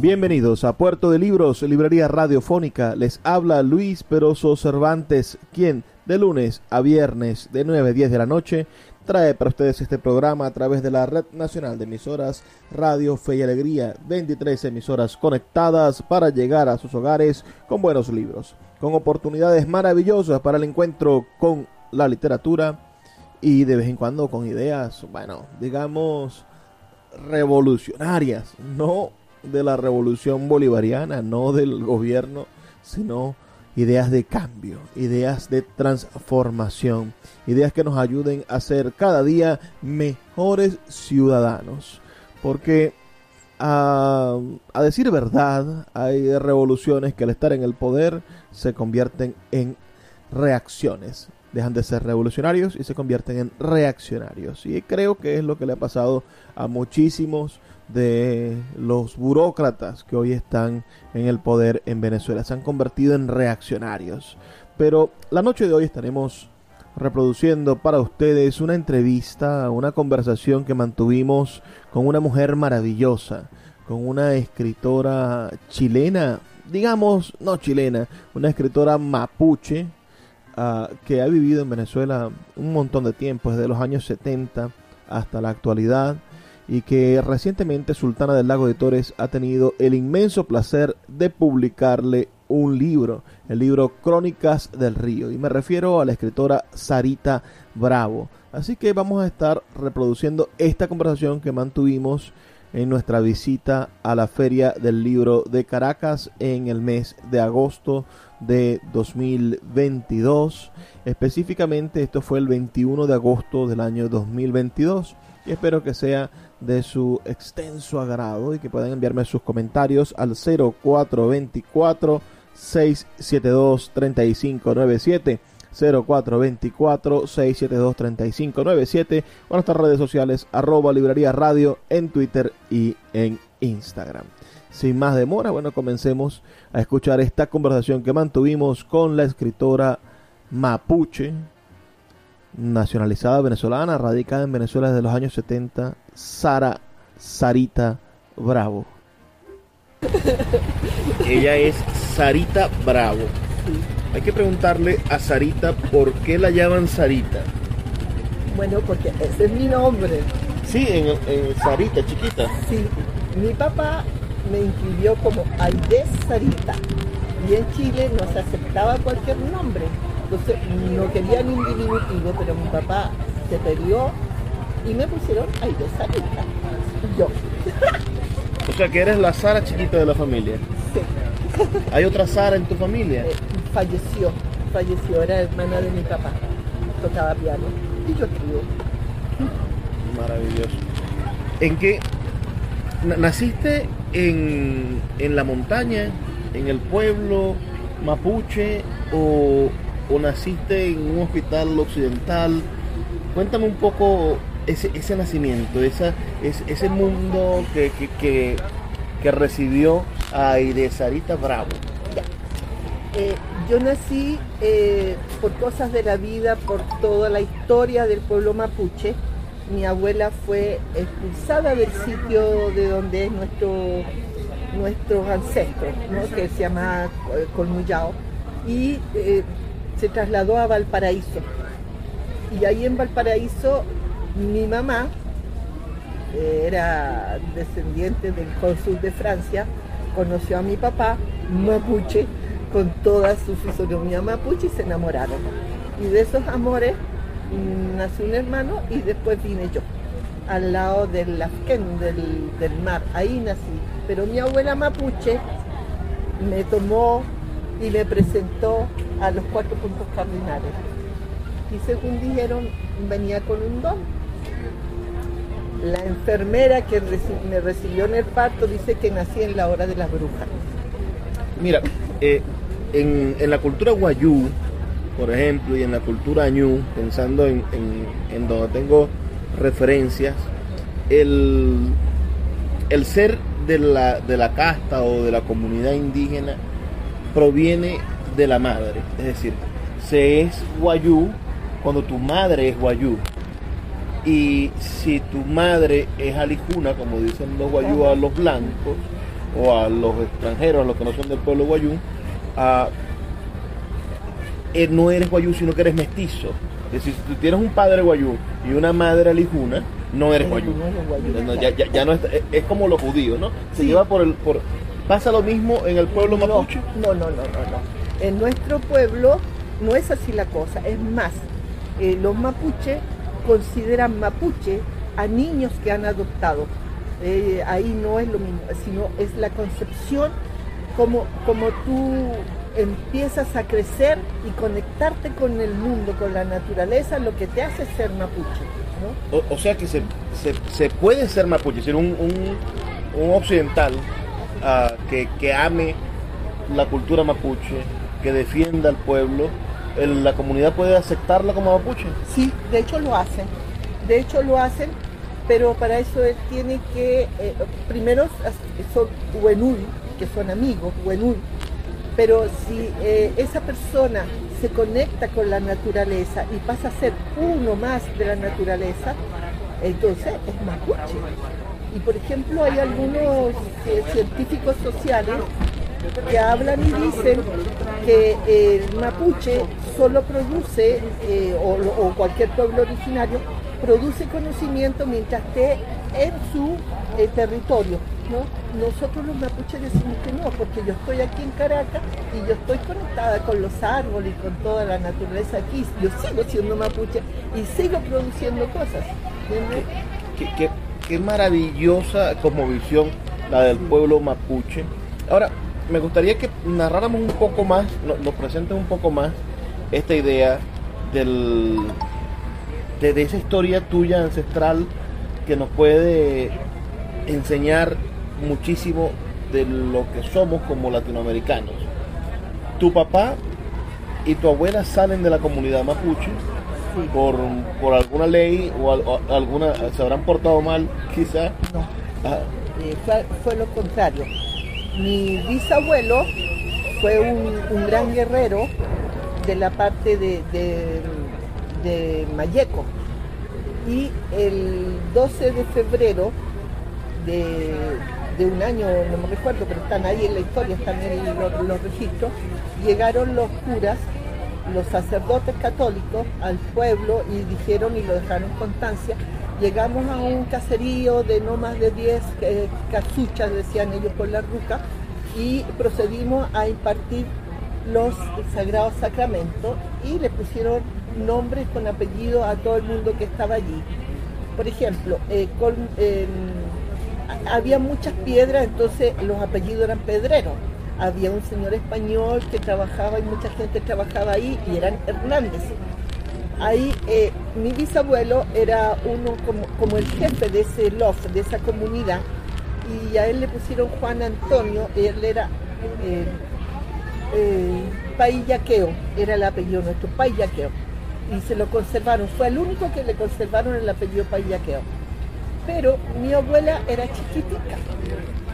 Bienvenidos a Puerto de Libros, Librería Radiofónica. Les habla Luis Peroso Cervantes, quien de lunes a viernes de 9 a 10 de la noche trae para ustedes este programa a través de la Red Nacional de Emisoras Radio Fe y Alegría, 23 emisoras conectadas para llegar a sus hogares con buenos libros, con oportunidades maravillosas para el encuentro con la literatura y de vez en cuando con ideas, bueno, digamos revolucionarias, no de la revolución bolivariana, no del gobierno, sino ideas de cambio, ideas de transformación, ideas que nos ayuden a ser cada día mejores ciudadanos. Porque a, decir verdad, hay revoluciones que al estar en el poder se convierten en reacciones. Dejan de ser revolucionarios y se convierten en reaccionarios. Y creo que es lo que le ha pasado a muchísimos de los burócratas que hoy están en el poder en Venezuela. Se han convertido en reaccionarios. Pero la noche de hoy estaremos reproduciendo para ustedes una entrevista, una conversación que mantuvimos con una mujer maravillosa, con una escritora chilena, digamos, no chilena, una escritora mapuche uh, que ha vivido en Venezuela un montón de tiempo, desde los años 70 hasta la actualidad y que recientemente Sultana del Lago de Torres ha tenido el inmenso placer de publicarle un libro, el libro Crónicas del Río, y me refiero a la escritora Sarita Bravo. Así que vamos a estar reproduciendo esta conversación que mantuvimos en nuestra visita a la Feria del Libro de Caracas en el mes de agosto de 2022. Específicamente esto fue el 21 de agosto del año 2022 y espero que sea de su extenso agrado y que puedan enviarme sus comentarios al 0424 672 3597 0424 672 3597 o nuestras redes sociales arroba librería radio en Twitter y en Instagram. Sin más demora, bueno, comencemos a escuchar esta conversación que mantuvimos con la escritora mapuche, nacionalizada venezolana, radicada en Venezuela desde los años 70, Sara Sarita Bravo. Ella es Sarita Bravo. Hay que preguntarle a Sarita por qué la llaman Sarita. Bueno, porque ese es mi nombre. Sí, en, Sarita, chiquita. Sí, mi papá me inscribió como Aide Sarita. Y en Chile no se aceptaba cualquier nombre. Entonces no querían un diminutivo, pero mi papá se peleó y me pusieron ahí de Sarita. Yo. O sea que eres la Sara chiquita de la familia. Sí. ¿Hay otra Sara en tu familia? Eh, falleció, falleció, era hermana de mi papá. Tocaba piano y yo escribo. Maravilloso. ¿En qué? ¿Naciste en, en la montaña, en el pueblo mapuche o o naciste en un hospital occidental. Cuéntame un poco ese, ese nacimiento, esa, ese, mundo que, que, que, recibió a Bravo. Eh, yo nací eh, por cosas de la vida, por toda la historia del pueblo mapuche. Mi abuela fue expulsada del sitio de donde es nuestro, nuestros ancestros, que se llama eh, Colmuyao. Y se trasladó a Valparaíso. Y ahí en Valparaíso mi mamá era descendiente del cónsul de Francia, conoció a mi papá, mapuche, con toda su fisonomía mapuche y se enamoraron. Y de esos amores mm, nació un hermano y después vine yo, al lado del Afken, del, del mar, ahí nací. Pero mi abuela mapuche me tomó y me presentó a los cuatro puntos cardinales. Y según dijeron, venía con un don. La enfermera que me recibió en el parto dice que nací en la hora de las brujas. Mira, eh, en, la cultura guayú, por ejemplo, y en la cultura añú, pensando en, donde tengo referencias, el, el ser de la, de la casta o de la comunidad indígena proviene de la madre. Es decir, se es guayú cuando tu madre es guayú. Y si tu madre es alijuna, como dicen los guayú a los blancos o a los extranjeros, a los que no son del pueblo guayú, eh, no eres guayú, sino que eres mestizo. Es decir, si tú tienes un padre guayú y una madre alijuna, no eres guayú. ya, no es, es, como los judíos, ¿no? Se lleva por el... Por, ¿Pasa lo mismo en el pueblo mapuche? No, no, no, no, no. En nuestro pueblo no es así la cosa. Es más, eh, los mapuches consideran mapuche a niños que han adoptado. Eh, ahí no es lo mismo, sino es la concepción como, como tú empiezas a crecer y conectarte con el mundo, con la naturaleza, lo que te hace ser mapuche. O, sea que se, se, puede ser mapuche, ser un, un, occidental ah, que, que, ame la cultura mapuche, que defienda al pueblo, la comunidad puede aceptarla como mapuche. Sí, de hecho lo hacen. De hecho lo hacen, pero para eso él tiene que, eh, primero son huenul, que son amigos, huenul, pero si eh, esa persona se conecta con la naturaleza y pasa a ser uno más de la naturaleza, entonces es mapuche. Y por ejemplo hay algunos eh, científicos sociales que hablan y dicen que el mapuche solo produce, eh, o, cualquier pueblo originario, produce conocimiento mientras esté en su territorio. ¿no? Nosotros los mapuches decimos que no, porque yo estoy aquí en Caracas y yo estoy conectada con los árboles y con toda la naturaleza aquí. Yo sigo siendo mapuche y sigo produciendo cosas. Qué, maravillosa como visión la del pueblo mapuche. Ahora, me gustaría que narráramos un poco más, nos, presentes un poco más esta idea del, de, de esa historia tuya ancestral que nos puede enseñar muchísimo de lo que somos como latinoamericanos. Tu papá y tu abuela salen de la comunidad mapuche por, por, alguna ley o, alguna se habrán portado mal quizá. No. Eh, fue, lo contrario. Mi bisabuelo fue un, gran guerrero de la parte de, de, de Mayeco. Y el 12 de febrero de, de un año, no me recuerdo, pero están ahí en la historia, están en los, registros, llegaron los curas, los sacerdotes católicos al pueblo y dijeron y lo dejaron constancia, llegamos a un caserío de no más de 10 eh, casuchas, decían ellos por la ruca, y procedimos a impartir los sagrados sacramentos y le pusieron nombres con apellido a todo el mundo que estaba allí. Por ejemplo, eh, con, había muchas piedras, entonces los apellidos eran pedreros. Había un señor español que trabajaba y mucha gente trabajaba ahí y eran Hernández. Ahí eh, mi bisabuelo era uno como, el jefe de ese loft, de esa comunidad, y a él le pusieron Juan Antonio, él era eh, eh, Paillaqueo, era el apellido nuestro, Paillaqueo, y se lo conservaron, fue el único que le conservaron el apellido Paillaqueo. Pero mi abuela era chiquitita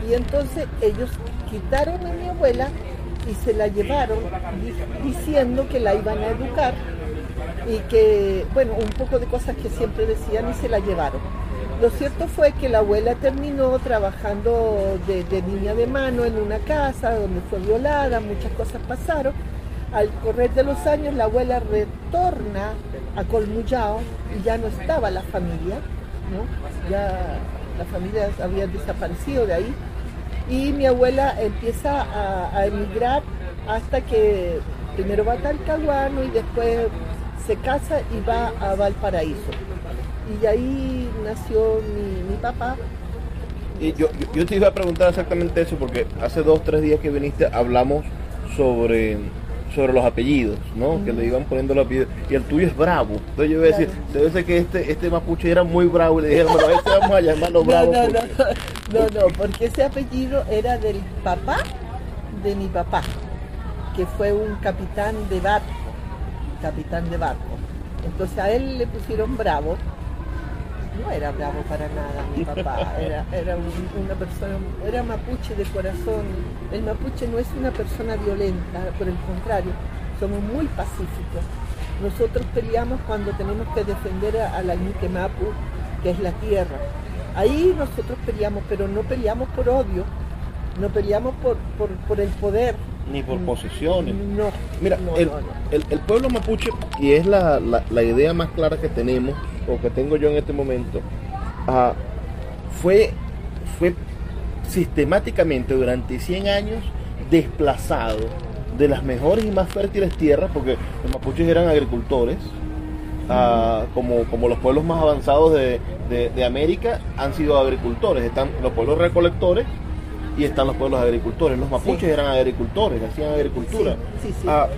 y entonces ellos quitaron a mi abuela y se la llevaron diciendo que la iban a educar y que, bueno, un poco de cosas que siempre decían y se la llevaron. Lo cierto fue que la abuela terminó trabajando de, de niña de mano en una casa donde fue violada, muchas cosas pasaron. Al correr de los años la abuela retorna a Colmullao y ya no estaba la familia ya la familia había desaparecido de ahí Y mi abuela empieza a, emigrar hasta que primero va a Talcahuano y después se casa y va a Valparaíso. Y ahí nació mi, papá. Y yo, yo, te iba a preguntar exactamente eso porque hace dos, tres días que viniste hablamos sobre sobre los apellidos, ¿no? Que le iban poniendo los apellidos. Y el tuyo es bravo. Entonces yo iba a decir, debe ser que este, este mapuche era muy bravo y le dijeron, bueno, este vamos a llamarlo bravo. No, no, no, no, porque ese apellido era del papá de mi papá, que fue un capitán de barco, capitán de barco. Entonces a él le pusieron bravo no era bravo para nada mi papá, era, era una persona, era mapuche de corazón. El mapuche no es una persona violenta, por el contrario, somos muy pacíficos. Nosotros peleamos cuando tenemos que defender a, la Ñique Mapu, que es la tierra. Ahí nosotros peleamos, pero no peleamos por odio, no peleamos por, por, el poder. Ni por posesiones. No. Mira, el, pueblo mapuche, y es la, la idea más clara que tenemos, o que tengo yo en este momento, fue, fue sistemáticamente durante 100 años desplazado de las mejores y más fértiles tierras, porque los mapuches eran agricultores, como, como los pueblos más avanzados de, América han sido agricultores, están los pueblos recolectores y están los pueblos agricultores. Los mapuches eran agricultores, hacían agricultura. Ah,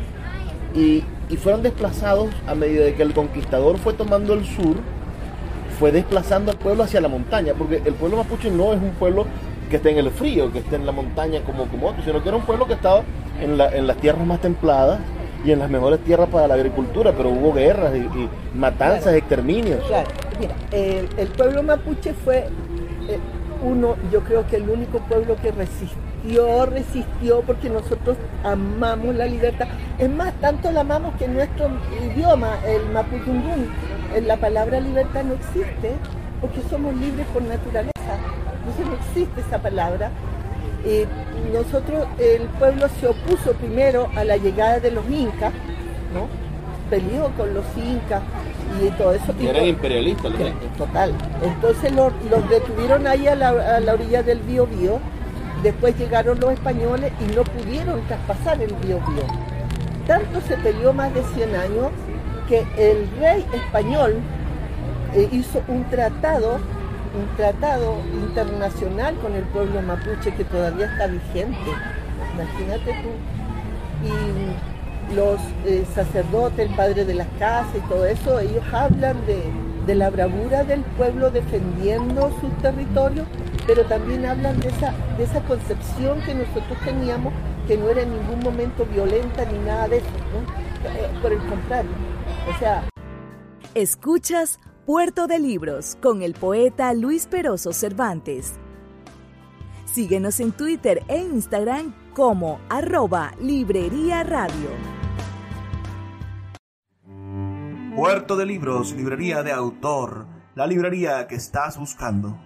y, y fueron desplazados a medida de que el conquistador fue tomando el sur, fue desplazando al pueblo hacia la montaña, porque el pueblo mapuche no es un pueblo que esté en el frío, que esté en la montaña como, como otro, sino que era un pueblo que estaba en, las tierras más templadas y en las mejores tierras para la agricultura, pero hubo guerras y, matanzas, exterminios. Claro, mira, el, pueblo mapuche fue eh, uno, yo creo que el único pueblo que resistió, resistió, porque nosotros amamos la libertad. Es más, tanto la amamos que nuestro idioma, el mapudungún, la palabra libertad no existe, porque somos libres por naturaleza. Entonces no existe esa palabra. Eh, nosotros, el pueblo se opuso primero a la llegada de los incas, ¿no? Peleó con los incas, y todo eso. Y eran imperialistas, Total. Entonces los, detuvieron ahí a la, orilla del Bío Bío. Después llegaron los españoles y no pudieron traspasar el Bío Bío. Tanto se peleó más de 100 años que el rey español eh, hizo un tratado, un tratado internacional con el pueblo mapuche que todavía está vigente. Imagínate tú. Y los eh, sacerdotes, el padre de las casas y todo eso, ellos hablan de, la bravura del pueblo defendiendo sus territorios, pero también hablan de esa, de esa concepción que nosotros teníamos, que no era en ningún momento violenta ni nada de eso, eh, por el contrario. O sea... Escuchas Puerto de Libros con el poeta Luis Peroso Cervantes. Síguenos en Twitter e Instagram como arroba Librería Radio. Puerto de Libros, librería de autor, la librería que estás buscando.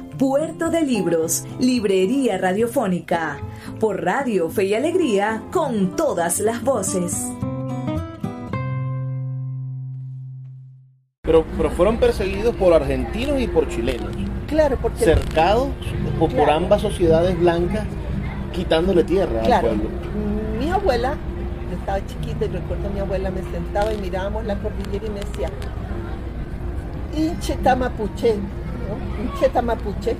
Puerto de Libros, Librería Radiofónica, por Radio Fe y Alegría, con todas las voces. Pero, pero fueron perseguidos por argentinos y por chilenos. Claro, porque... Cercados por, ambas sociedades blancas, quitándole tierra al pueblo. Mi abuela estaba chiquita y recuerdo a mi abuela me sentaba y mirábamos la cordillera y me decía, Inche mapuche, ¿no? Inche mapuche,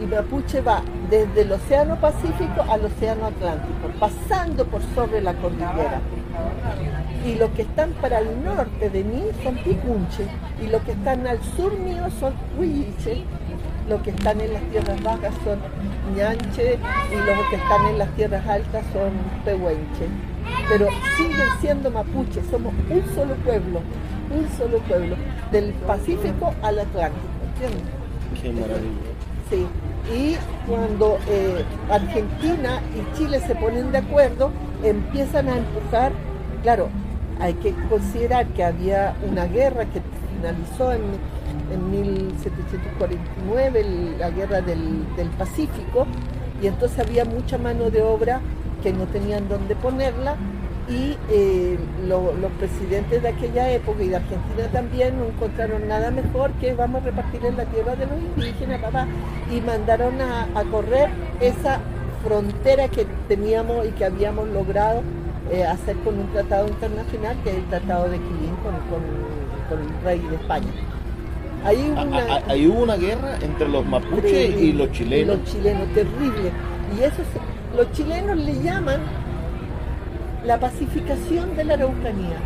y mapuche va desde el Océano Pacífico al Océano Atlántico, pasando por sobre la cordillera. Y los que están para el norte de mí son Picunche, y los que están al sur mío son Huilliche, los que están en las tierras bajas son Ñanche, y los que están en las tierras altas son Pehuenche. Pero siguen siendo mapuches, somos un solo pueblo, un solo pueblo, del Pacífico al Atlántico. Qué maravilla. Sí, y cuando eh, Argentina y Chile se ponen de acuerdo, empiezan a empujar, claro, hay que considerar que había una guerra que finalizó en, en 1749, el- la guerra del, del Pacífico, y entonces había mucha mano de obra que no tenían dónde ponerla y eh, lo- los presidentes de aquella época y de Argentina también no encontraron nada mejor que vamos a repartir en la tierra de los indígenas, papá, y mandaron a, a correr esa frontera que teníamos y que habíamos logrado eh, hacer con un tratado internacional que es el Tratado de Quilín con, con- con el rey de España. Ahí hubo Ah, una- ah, Ahí hubo una guerra entre los mapuches y los chilenos. Y los chilenos, terrible. Y eso se- los chilenos le llaman la pacificación de la Araucanía.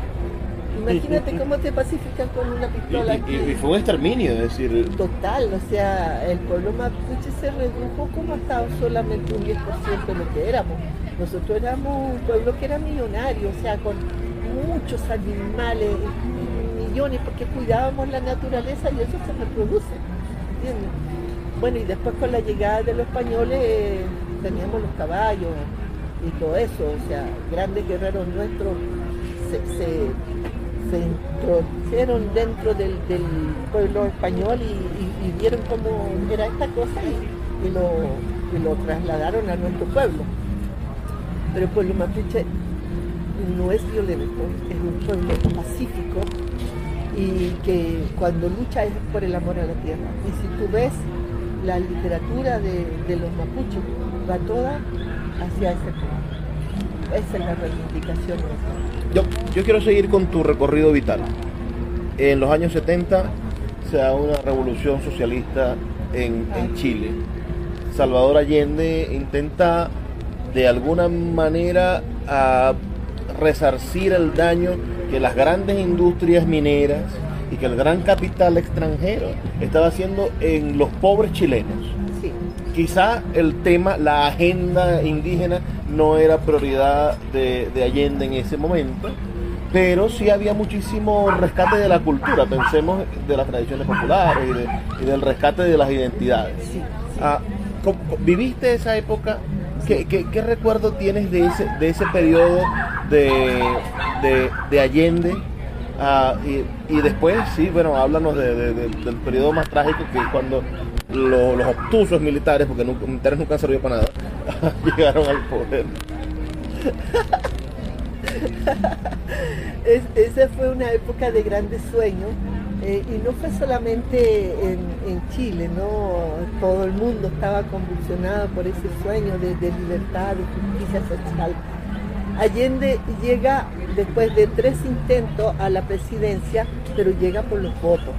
Imagínate cómo te pacifican con una pistola. y- y- y fue un exterminio, es decir, Total, o sea, el pueblo mapuche se redujo como hasta solamente un 10% de lo que éramos. Nosotros éramos un pueblo que era millonario, o sea, con muchos animales, millones, porque cuidábamos la naturaleza y eso se reproduce. ¿entiendes? Bueno, y después con la llegada de los españoles eh, teníamos los caballos y todo eso, o sea, grandes guerreros nuestros se, se- se introdujeron dentro del, pueblo español y, vieron cómo era esta cosa y, y lo, lo trasladaron a nuestro pueblo. Pero el pueblo mapuche no es violento, es un pueblo pacífico y que cuando lucha es por el amor a la tierra. Y si tú ves la literatura de, de los mapuches, va toda hacia ese punto. Esa es la reivindicación yo, yo quiero seguir con tu recorrido vital. En los años 70 se da una revolución socialista en, en Chile. Salvador Allende intenta de alguna manera resarcir el daño que las grandes industrias mineras y que el gran capital extranjero estaba haciendo en los pobres chilenos. Quizá el tema, la agenda indígena no era prioridad de, de Allende en ese momento, pero sí había muchísimo rescate de la cultura, pensemos de las tradiciones populares y, de- y del rescate de las identidades. sí, sí. Ah, ¿cómo- ¿Viviste esa época? ¿Qué, qué, qué recuerdo tienes de ese, de ese periodo de, de, de Allende? Ah, y, y después, sí, bueno, háblanos de- de- de- del periodo más trágico que es cuando lo- los obtusos militares, porque nunca, militares nunca han servido para nada, llegaron al poder. Es- esa fue una época de grandes sueños eh, y no fue solamente en, Chile, ¿no? Todo el mundo estaba convulsionado por ese sueño de, de libertad, de justicia social. Allende llega después de tres intentos a la presidencia, pero llega por los votos,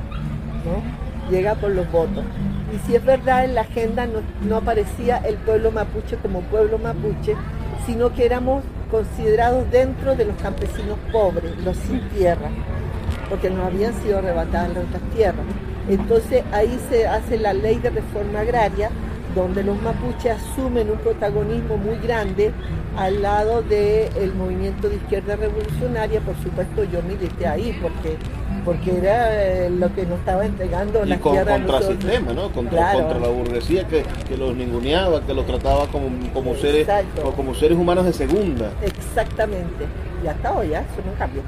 ¿no? Llega por los votos. Y si es verdad, en la agenda no, aparecía el pueblo mapuche como pueblo mapuche, sino que éramos considerados dentro de los campesinos pobres, los sin tierra, porque nos habían sido arrebatadas nuestras tierras. Entonces ahí se hace la ley de reforma agraria, donde los mapuches asumen un protagonismo muy grande al lado del movimiento de izquierda revolucionaria. Por supuesto, yo milité ahí porque, porque era eh, lo que nos estaba entregando Y la con, contra nosotros. sistema, ¿no? Contra, Claro. contra la burguesía que, que los ninguneaba, que los trataba como, como, seres, o como seres humanos de segunda. Exactamente. Y hasta hoy, ¿ah? eso no cambió.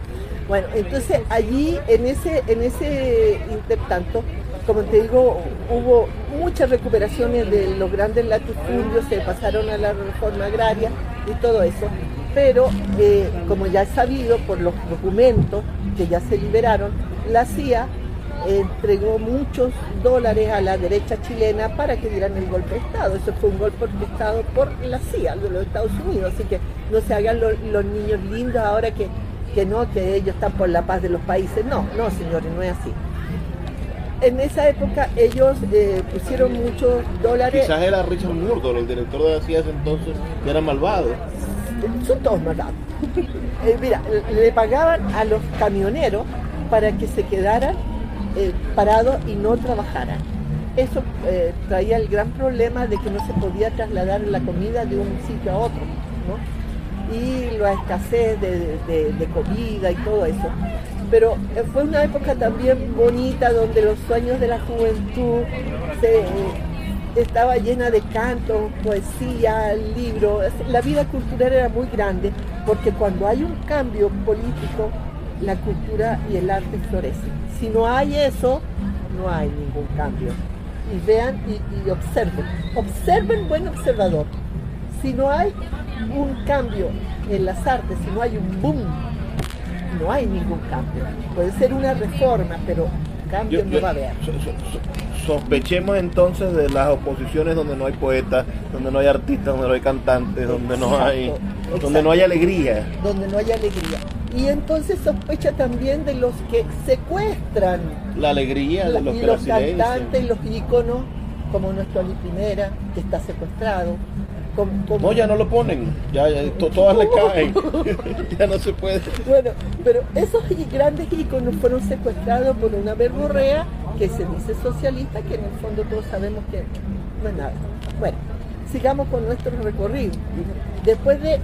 Bueno, entonces allí, en ese, en ese intertanto, como te digo, hubo muchas recuperaciones de los grandes latifundios, se pasaron a la reforma agraria y todo eso. Pero, eh, como ya es sabido por los documentos que ya se liberaron, la CIA entregó muchos dólares a la derecha chilena para que dieran el golpe de Estado. Eso fue un golpe orquestado por la CIA de los Estados Unidos. Así que no se hagan lo- los niños lindos ahora que, que no, que ellos están por la paz de los países. No, no, señores, no es así. en esa época ellos eh, pusieron muchos dólares. Quizás era Richard Murdoch, el director de la CIA entonces, que era malvado. Son todos malvados. Eh, mira, le pagaban a los camioneros para que se quedaran eh, parados y no trabajaran. Eso traía el gran problema de que no se podía trasladar la comida de un sitio a otro, ¿no? Y la escasez de comida y todo eso pero eh, fue una época también bonita donde los sueños de la juventud se, estaba llena de cantos, poesía, libros. La vida cultural era muy grande porque cuando hay un cambio político, la cultura y el arte florecen. Si no hay eso, no hay ningún cambio. Y vean y, y observen. Observen buen observador. Si no hay un cambio en las artes, si no hay un boom no hay ningún cambio. Puede ser una reforma, pero cambio no va a haber. Sospechemos entonces de las oposiciones donde no hay poetas, donde no hay artistas, donde no hay cantantes, donde no hay donde no hay alegría. Donde no hay alegría. Y entonces sospecha también de los que secuestran la alegría de los, y los cantantes, los íconos, como nuestro Ali Primera, que está secuestrado, no, ya no lo ponen, ya, todas le caen, ya no se puede. Bueno, pero esos grandes íconos fueron secuestrados por una verborrea que se dice socialista, que en el fondo todos sabemos que no es nada. Bueno, sigamos con nuestro recorrido. Después de,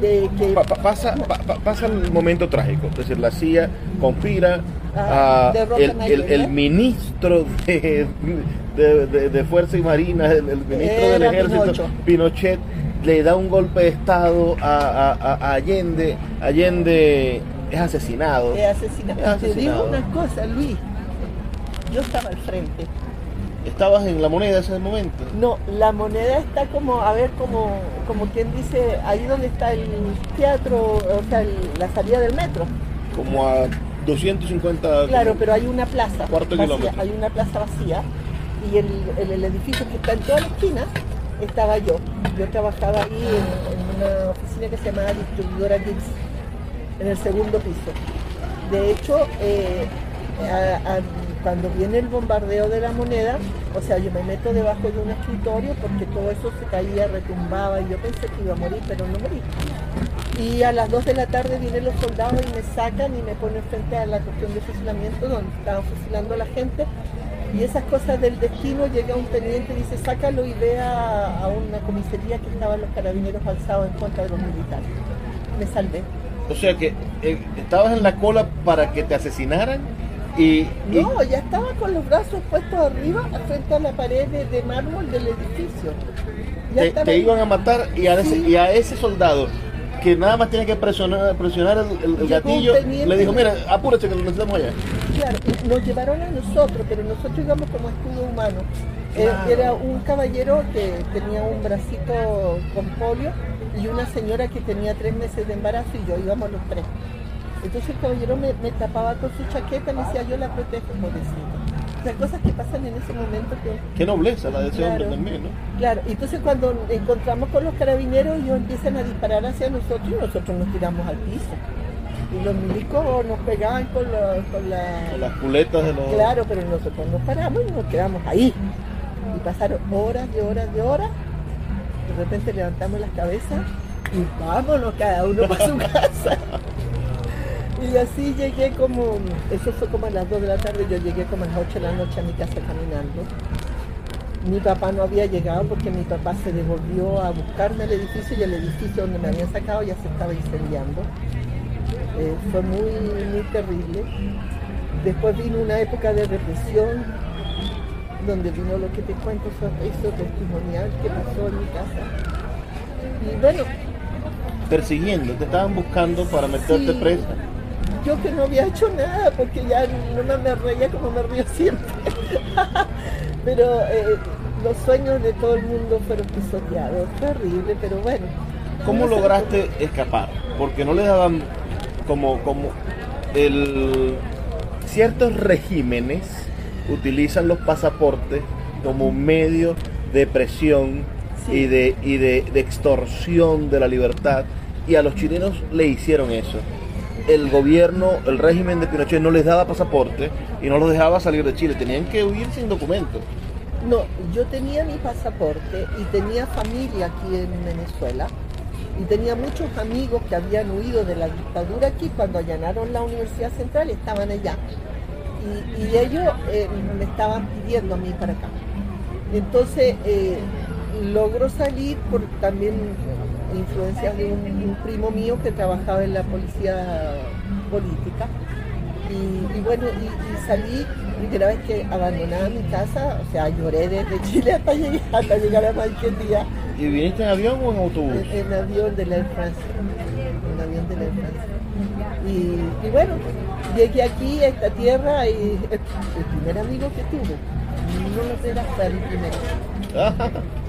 que... pasa, pasa el momento trágico, es decir, la CIA conspira ah, a el, ministro de, de, Fuerza y Marina, el, ministro del Ejército, Pinochet. le da un golpe de Estado a, Allende. Allende es asesinado. Es asesinado. Te digo una cosa, Luis. Yo estaba al frente ¿Estabas en la moneda ese momento? No, la moneda está como, a ver, como, como quien dice, ahí donde está el teatro, o sea, la salida del metro. Como a 250... Claro, pero hay una plaza. Cuarto kilómetro. Hay una plaza vacía y el, el, edificio que está en toda la esquina estaba yo. Yo trabajaba ahí en, una oficina que se llamaba Distribuidora Gibbs, en el segundo piso. De hecho, eh, cuando viene el bombardeo de la moneda, o sea, yo me meto debajo de un escritorio porque todo eso se caía, retumbaba y yo pensé que iba a morir, pero no morí. Y a las 2 de la tarde vienen los soldados y me sacan y me ponen frente a la cuestión de fusilamiento donde estaban fusilando a la gente. Y esas cosas del destino, llega un teniente y dice, sácalo y ve a, una comisaría que estaban los carabineros alzados en contra de los militares. Me salvé. O sea que eh, estabas en la cola para que te asesinaran no, ya estaba con los brazos puestos arriba frente a la pared de, mármol del edificio. te, iban a matar y a, ese, y a ese soldado que nada más tiene que presionar, presionar el, gatillo, le dijo, mira, apúrate que lo necesitamos allá. Claro, nos llevaron a nosotros, pero nosotros íbamos como escudo humano. Eh, era un caballero que tenía un bracito con polio y una señora que tenía tres meses de embarazo y yo íbamos los tres. Entonces el caballero me, tapaba con su chaqueta, me decía, yo la protejo, pobrecito. O sea, cosas que pasan en ese momento que... Qué nobleza la de ese hombre también, ¿no? Claro, entonces cuando encontramos con los carabineros, ellos empiezan a disparar hacia nosotros y nosotros nos tiramos al piso. Y los milicos nos pegaban con, con, las culetas de los... Claro, pero nosotros nos paramos y nos quedamos ahí. Y pasaron horas y horas de horas. De repente levantamos las cabezas y vámonos cada uno para su casa. Y así llegué como, eso fue como a las 2 de la tarde, yo llegué como a las 8 de la noche a mi casa caminando. Mi papá no había llegado porque mi papá se devolvió a buscarme al edificio y el edificio donde me habían sacado ya se estaba incendiando. Eh, fue muy, muy terrible. Después vino una época de represión, donde vino lo que te cuento, eso testimonial que pasó en mi casa. Y bueno. Persiguiendo, te estaban buscando para meterte presa yo que no había hecho nada, porque ya no me reía como me río siempre. pero eh, los sueños de todo el mundo fueron pisoteados, terrible, pero bueno. ¿Cómo lograste escapar? Porque no le daban como, como el ciertos regímenes utilizan los pasaportes como medio de presión y, de, y de extorsión de la libertad y a los chilenos le hicieron eso el gobierno, el régimen de Pinochet no les daba pasaporte y no los dejaba salir de Chile, tenían que huir sin documentos. No, yo tenía mi pasaporte y tenía familia aquí en Venezuela y tenía muchos amigos que habían huido de la dictadura aquí cuando allanaron la Universidad Central estaban allá. Y, ellos eh, me estaban pidiendo a mí para acá. Entonces eh, logró salir por también influencias de un, primo mío que trabajaba en la policía política. Y, bueno, y, salí, primera vez que abandonaba mi casa, o sea, lloré desde Chile hasta llegar, hasta llegar a día ¿Y viniste en avión o en autobús? En, avión de la Air France. En avión de la Air France. Y, bueno, llegué aquí a esta tierra y el, primer amigo que tuve, no lo era hasta el primero.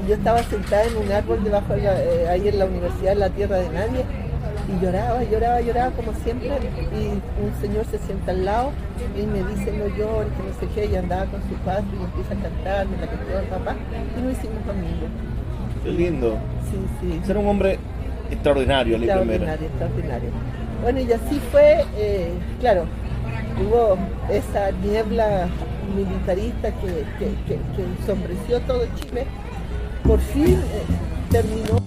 y yo estaba sentada en un árbol debajo, eh, ahí en la universidad, en la tierra de nadie, y lloraba, lloraba, lloraba como siempre, y un señor se sienta al lado y me dice no llores, que no sé qué, y andaba con su padre y empieza a cantar, me la cantó el papá, y nos hicimos amigos. Qué lindo. Sí, sí. Ser un hombre extraordinario, Extraordinario, extraordinario. Bueno, y así fue, eh, claro, hubo esa niebla militarista que, que, ensombreció todo Chile. Por fin eh, terminó.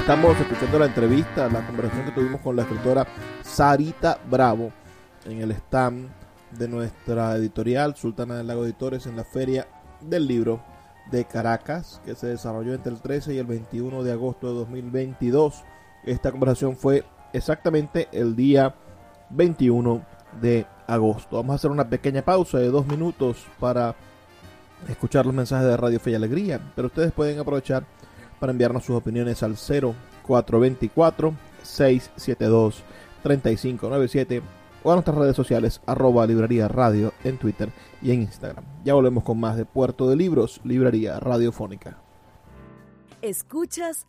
Estamos escuchando la entrevista, la conversación que tuvimos con la escritora Sarita Bravo en el stand de nuestra editorial Sultana del Lago Editores en la Feria del Libro de Caracas, que se desarrolló entre el 13 y el 21 de agosto de 2022. Esta conversación fue exactamente el día 21 de agosto. Vamos a hacer una pequeña pausa de dos minutos para escuchar los mensajes de Radio Fe y Alegría, pero ustedes pueden aprovechar para enviarnos sus opiniones al 0424 672 3597 o a nuestras redes sociales arroba librería radio en Twitter y en Instagram. Ya volvemos con más de Puerto de Libros, Librería Radiofónica. Escuchas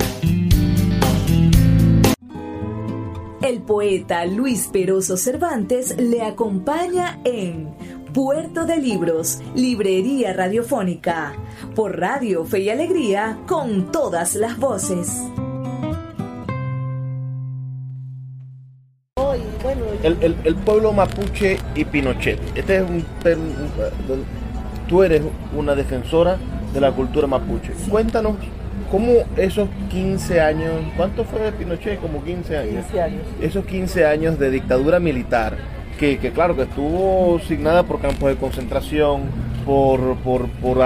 El poeta Luis Peroso Cervantes le acompaña en Puerto de Libros, Librería Radiofónica, por Radio Fe y Alegría, con todas las voces. El, pueblo mapuche y Pinochet. Este es un, tú eres una defensora de la cultura mapuche. Cuéntanos ¿Cómo esos 15 años, cuánto fue de Pinochet? Como 15 años. 15 años. Esos 15 años de dictadura militar, que, claro, que estuvo signada por campos de concentración, por, por, por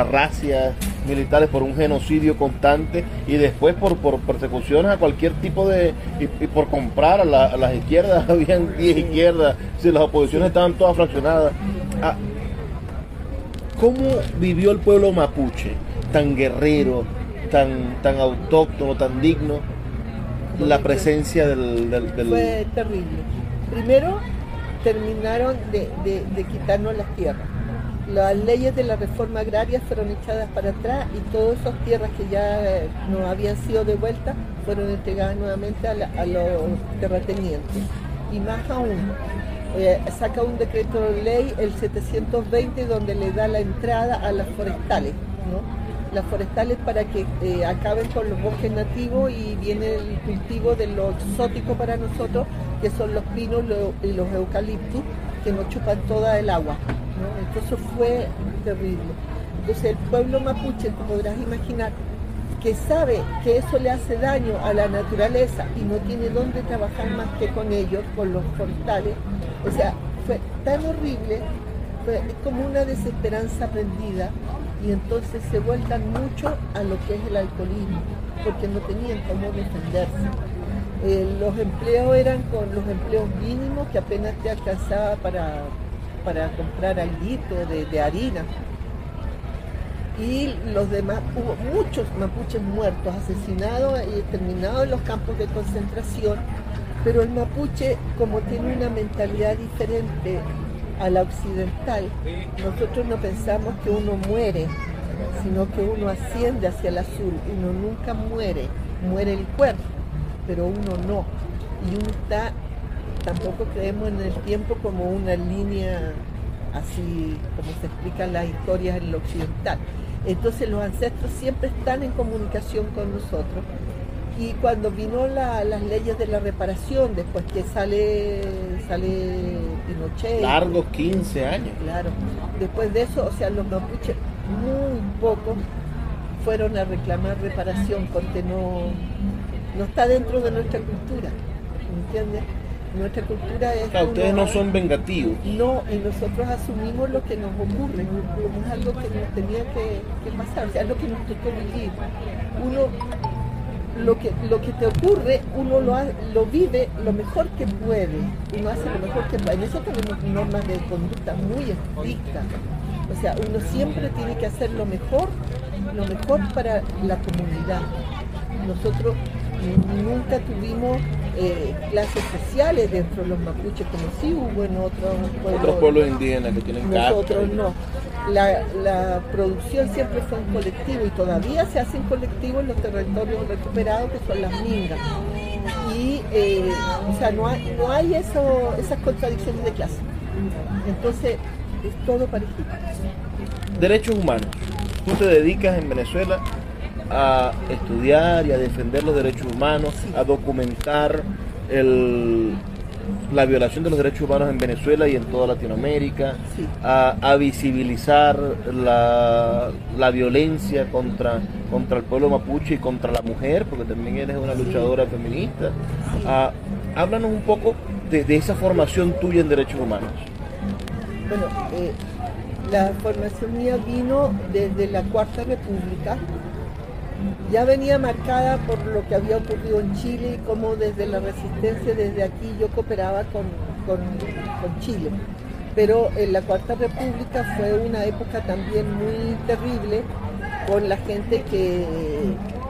militares, por un genocidio constante y después por, por persecuciones a cualquier tipo de... y, por comprar a, las izquierdas, habían 10 izquierdas, si las oposiciones estaban todas fraccionadas. Ah, ¿Cómo vivió el pueblo mapuche, tan guerrero, tan, tan autóctono, tan digno, la presencia del, Fue terrible. Primero terminaron de, quitarnos las tierras. Las leyes de la reforma agraria fueron echadas para atrás y todas esas tierras que ya eh, no habían sido devueltas fueron entregadas nuevamente a, los terratenientes. Y más aún, eh, saca un decreto de ley, el 720, donde le da la entrada a las forestales. ¿no? Las forestales para que eh, acaben con los bosques nativos y viene el cultivo de lo exótico para nosotros, que son los pinos y los eucaliptus, que nos chupan toda el agua. Entonces fue terrible. Entonces el pueblo mapuche, te podrás imaginar, que sabe que eso le hace daño a la naturaleza y no tiene dónde trabajar más que con ellos, con los forestales. O sea, fue tan horrible, fue como una desesperanza prendida y entonces se vuelcan mucho a lo que es el alcoholismo, porque no tenían cómo defenderse. Eh, los empleos eran con los empleos mínimos que apenas te alcanzaba para, para comprar alguito de, de harina. Y los demás, hubo muchos mapuches muertos, asesinados y terminados en los campos de concentración, pero el mapuche, como tiene una mentalidad diferente a la occidental, nosotros no pensamos que uno muere, sino que uno asciende hacia el azul, uno nunca muere, muere el cuerpo, pero uno no. Y uno está, tampoco creemos en el tiempo como una línea así como se explican las historias en lo occidental. Entonces los ancestros siempre están en comunicación con nosotros y cuando vino las leyes de la reparación, después que sale, sale Pinochet. Largos 15 años. Claro. Después de eso, o sea, los mapuches muy pocos fueron a reclamar reparación porque no, no está dentro de nuestra cultura. ¿Entiendes? Nuestra cultura es... Claro, ustedes no son vengativos. No, y nosotros asumimos lo que nos ocurre, es algo que nos tenía que, que pasar, o sea, es lo que nos tocó vivir. Uno lo que, lo que te ocurre, uno lo, lo vive lo mejor que puede, uno hace lo mejor que puede. Eso tenemos normas de conducta muy estrictas. O sea, uno siempre tiene que hacer lo mejor, lo mejor para la comunidad. Nosotros nunca tuvimos eh, clases sociales dentro de los mapuches, como sí hubo en otros pueblos. Otros pueblos indígenas que tienen Nosotros no. La, la, producción siempre fue en colectivo y todavía se hace en colectivo en los territorios recuperados que son las mingas. Y, eh, o sea, no hay, no hay eso, esas contradicciones de clase. Entonces, es todo parecido. Derechos humanos. Tú te dedicas en Venezuela a estudiar y a defender los derechos humanos, a documentar la violación de los derechos humanos en Venezuela y en toda Latinoamérica, a, visibilizar la, violencia contra, contra el pueblo mapuche y contra la mujer, porque también eres una luchadora feminista. háblanos un poco de, esa formación tuya en derechos humanos. Bueno, eh, la formación mía vino desde la Cuarta República, ya venía marcada por lo que había ocurrido en Chile y cómo desde la resistencia, desde aquí yo cooperaba con, Chile. Pero en la Cuarta República fue una época también muy terrible con la gente que,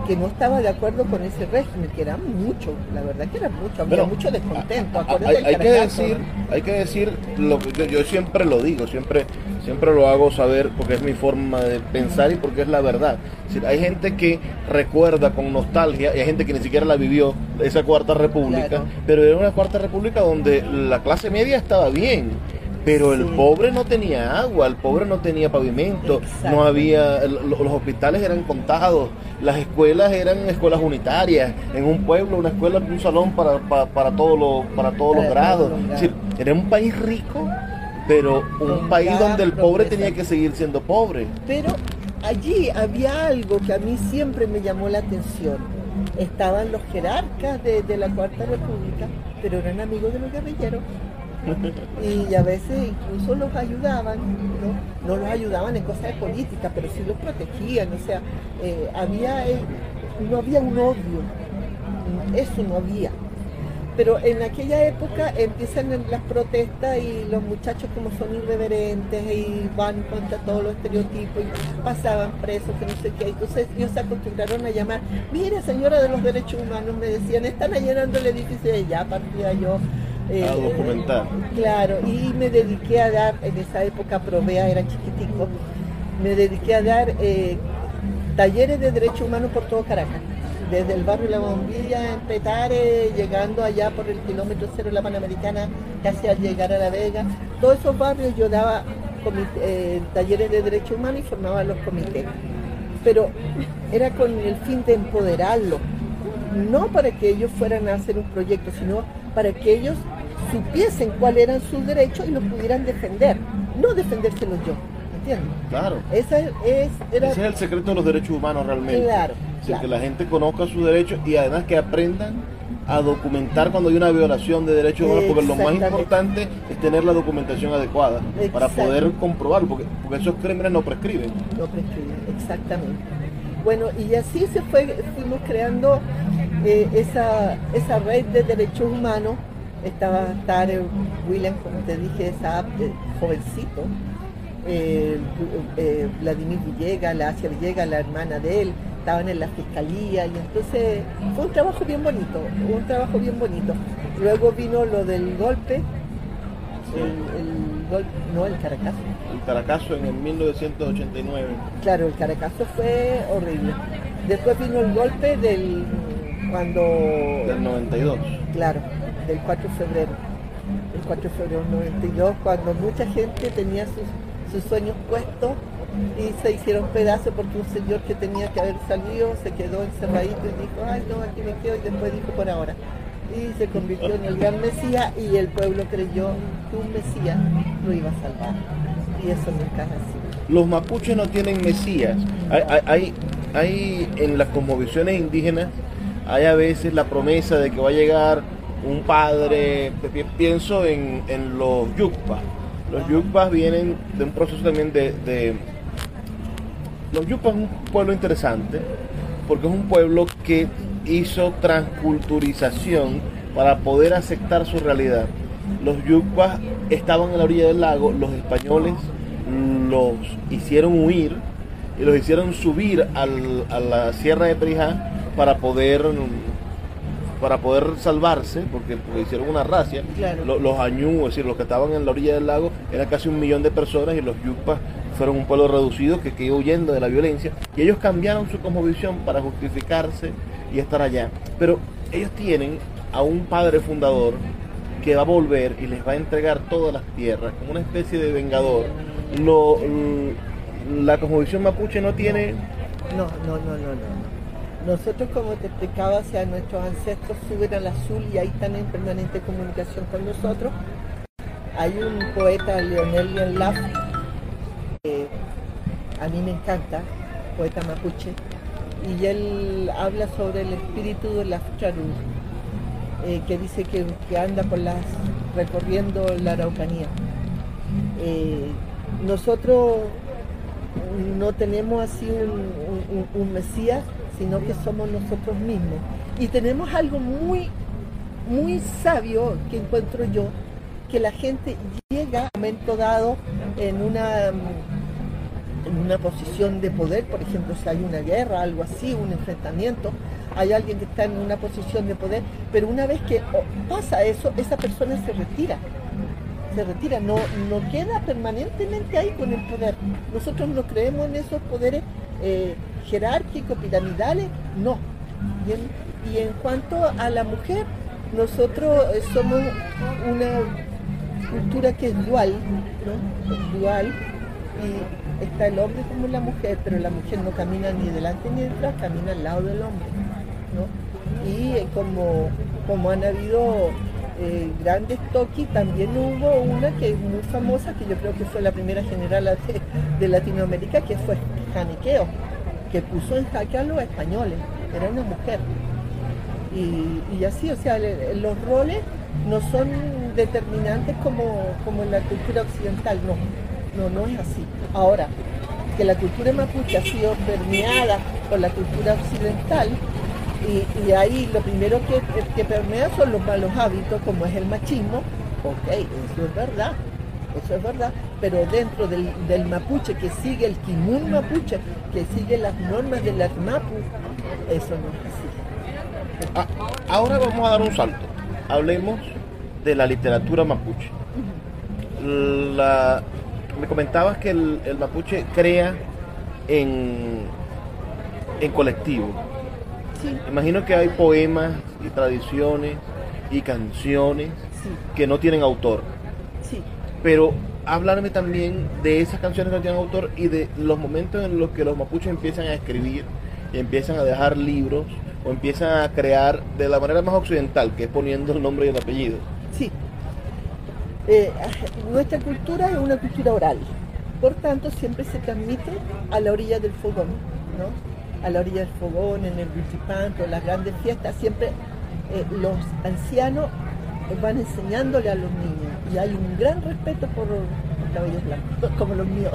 que no estaba de acuerdo con ese régimen, que era mucho, la verdad que era mucho, había mucho descontento. Hay, que decir, hay que decir lo que yo, siempre lo digo, siempre, siempre lo hago saber porque es mi forma de pensar y porque es la verdad. hay gente que recuerda con nostalgia y hay gente que ni siquiera la vivió esa cuarta república, pero era una cuarta república donde la clase media estaba bien pero el pobre no tenía agua, el pobre no tenía pavimento, no había, los hospitales eran contados, las escuelas eran escuelas unitarias, en un pueblo una escuela, un salón para, para, todos los, para todos los grados. Es decir, era un país rico, pero un país donde el pobre tenía que seguir siendo pobre. Pero allí había algo que a mí siempre me llamó la atención. Estaban los jerarcas de, de la Cuarta República, pero eran amigos de los guerrilleros y a veces incluso los ayudaban, ¿no? los ayudaban en cosas de política, pero sí los protegían, o sea, eh, había, eh, no había un odio, eso no había. Pero en aquella época empiezan las protestas y los muchachos como son irreverentes y van contra todos los estereotipos y pasaban presos, que no sé qué. Entonces ellos se acostumbraron a llamar, mire señora de los derechos humanos, me decían, están allanando el edificio y ya partía yo a ah, documentar. Claro, y me dediqué a dar, en esa época Provea era chiquitico, me dediqué a dar eh, talleres de derechos humanos por todo Caracas. Desde el barrio La Bombilla en Petare, llegando allá por el kilómetro cero de la Panamericana, casi al llegar a La Vega. Todos esos barrios yo daba eh, talleres de derechos humanos y formaba los comités. Pero era con el fin de empoderarlos, no para que ellos fueran a hacer un proyecto, sino para que ellos supiesen cuáles eran sus derechos y los pudieran defender, no defendérselos yo. entiende. Claro. Esa es, era... Ese es el secreto de los derechos humanos realmente. Claro, claro. Que la gente conozca sus derechos y además que aprendan a documentar cuando hay una violación de derechos humanos, porque lo más importante es tener la documentación adecuada para poder comprobarlo, porque, porque esos crímenes no prescriben. No prescribe, exactamente. Bueno, y así se fue, fuimos creando eh, esa, esa red de derechos humanos. Estaba Tare William, como te dije, esa jovencito, eh, eh, Vladimir Villegas, la Asia Villegas, la hermana de él, estaban en la fiscalía y entonces fue un trabajo bien bonito, un trabajo bien bonito. Luego vino lo del golpe, el, el golpe, no el Caracazo. El Caracazo en el 1989. Claro, el Caracazo fue horrible. Después vino el golpe del cuando del 92. claro, del 4 de febrero. El 4 de febrero del 92, cuando mucha gente tenía sus, sueños puestos y se hicieron pedazos porque un señor que tenía que haber salido se quedó encerradito y dijo, ay no, aquí me quedo y después dijo por ahora. Y se convirtió en el gran Mesías y el pueblo creyó que un Mesías lo iba a salvar. Y eso nunca es así. Los mapuches no tienen mesías. Hay, hay, en las cosmovisiones indígenas, hay a veces la promesa de que va a llegar un padre. Pi- Pienso en, en los yucpas. Los yucpas vienen de un proceso también de, de- Los yucpas es un pueblo interesante porque es un pueblo que hizo transculturización para poder aceptar su realidad. Los yucpas estaban en la orilla del lago, los españoles los hicieron huir y los hicieron subir al- a la sierra de Perijá para poder para poder salvarse, porque, porque hicieron una racia. Claro. Lo- Los añú, es decir, los que estaban en la orilla del lago, eran casi un millón de personas y los yucpas fueron un pueblo reducido que quedó huyendo de la violencia. Y ellos cambiaron su cosmovisión para justificarse y estar allá. Pero ellos tienen a un padre fundador que va a volver y les va a entregar todas las tierras como una especie de vengador. Lo, la cosmovisión mapuche no tiene No, no, no, no, no. Nosotros, como te explicaba, o sea, nuestros ancestros suben al azul y ahí están en permanente comunicación con nosotros. Hay un poeta, Leonel Laff, que a mí me encanta, poeta mapuche, y él habla sobre el espíritu de la Charú, eh, que dice que, que anda por las, recorriendo la Araucanía. Eh, nosotros no tenemos así un Mesías, sino que somos nosotros mismos. Y tenemos algo muy, muy sabio que encuentro yo, que la gente llega a un momento dado en una, en una posición de poder, por ejemplo, si hay una guerra, algo así, un enfrentamiento, hay alguien que está en una posición de poder, pero una vez que pasa eso, esa persona se retira se retira, no, no queda permanentemente ahí con el poder. Nosotros no creemos en esos poderes eh, jerárquicos, piramidales, no. Y en, cuanto a la mujer, nosotros eh, somos una cultura que es dual, dual, y está el hombre como la mujer, pero la mujer no camina ni delante ni detrás, camina al lado del hombre. Y eh, como, como han habido eh, grandes toquis, también hubo una que es muy famosa, que yo creo que fue la primera general de Latinoamérica, que fue Janiqueo, que puso en jaque a los españoles, era una mujer. Y, así, o sea, los roles no son determinantes como, como en la cultura occidental, no, no, no es así. Ahora, que la cultura mapuche ha sido permeada por la cultura occidental, y, y ahí lo primero que, que permea son los malos hábitos, como es el machismo, ok, eso es verdad, eso es verdad, pero dentro del, del mapuche que sigue el kimun mapuche, que sigue las normas del mapu, eso no es así. Ah, ahora vamos a dar un salto. Hablemos de la literatura mapuche. La- me comentabas que el, el mapuche crea en, en colectivo. Sí, Imagino que hay poemas y tradiciones y canciones sí, que no tienen autor. sí. Pero háblame también de esas canciones que no tienen autor y de los momentos en los que los mapuches empiezan a escribir y empiezan a dejar libros o empiezan a crear de la manera más occidental, que es poniendo el nombre y el apellido. Sí. Eh, nuestra cultura es una cultura oral. Por tanto, siempre se transmite a la orilla del fogón, ¿no? A la orilla del fogón, en el Wichipanto, las grandes fiestas, siempre eh, los ancianos van enseñándole a los niños y hay un gran respeto por los cabellos blancos, como los míos.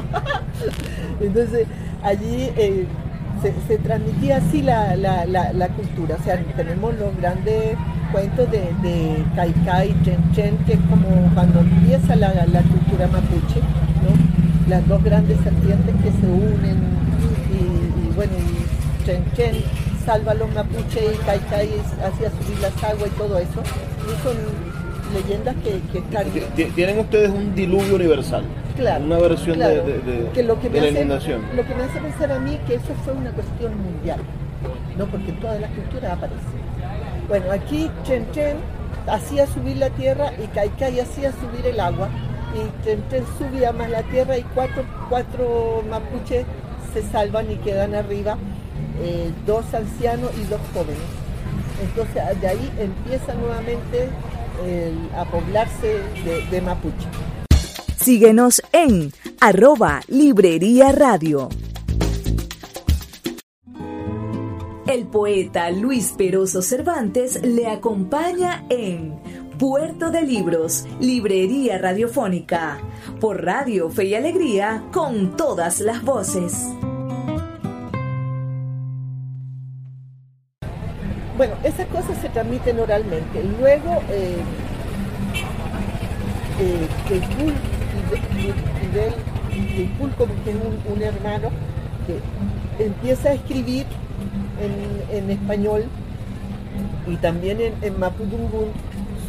Entonces, allí eh, se, transmitía así la, cultura, o sea, tenemos los grandes cuentos de, de Kai Kai, Chen Chen, que es como cuando empieza la, cultura mapuche, las dos grandes serpientes que se unen y, bueno, y Chen Chen salva a los mapuches y Kai Kai hacía subir las aguas y todo eso. Y son leyendas que, que Tienen ustedes un diluvio universal. Claro, una versión de, que lo que me la hace, Lo que me hace pensar a mí que eso fue una cuestión mundial, no porque en todas las culturas aparece. Bueno, aquí Chen Chen hacía subir la tierra y Kai Kai hacía subir el agua y Chen Chen subía más la tierra y cuatro, cuatro mapuches se salvan y quedan arriba, eh, dos ancianos y dos jóvenes. Entonces de ahí empieza nuevamente a poblarse de, de mapuche. Síguenos en arroba Librería Radio. El poeta Luis Peroso Cervantes le acompaña en Puerto de Libros, Librería Radiofónica, por Radio Fe y Alegría, con todas las voces. Bueno, esas cosas transmiten oralmente. Luego, eh, eh, como que es un, hermano que empieza a escribir en, español y también en, en Mapudungun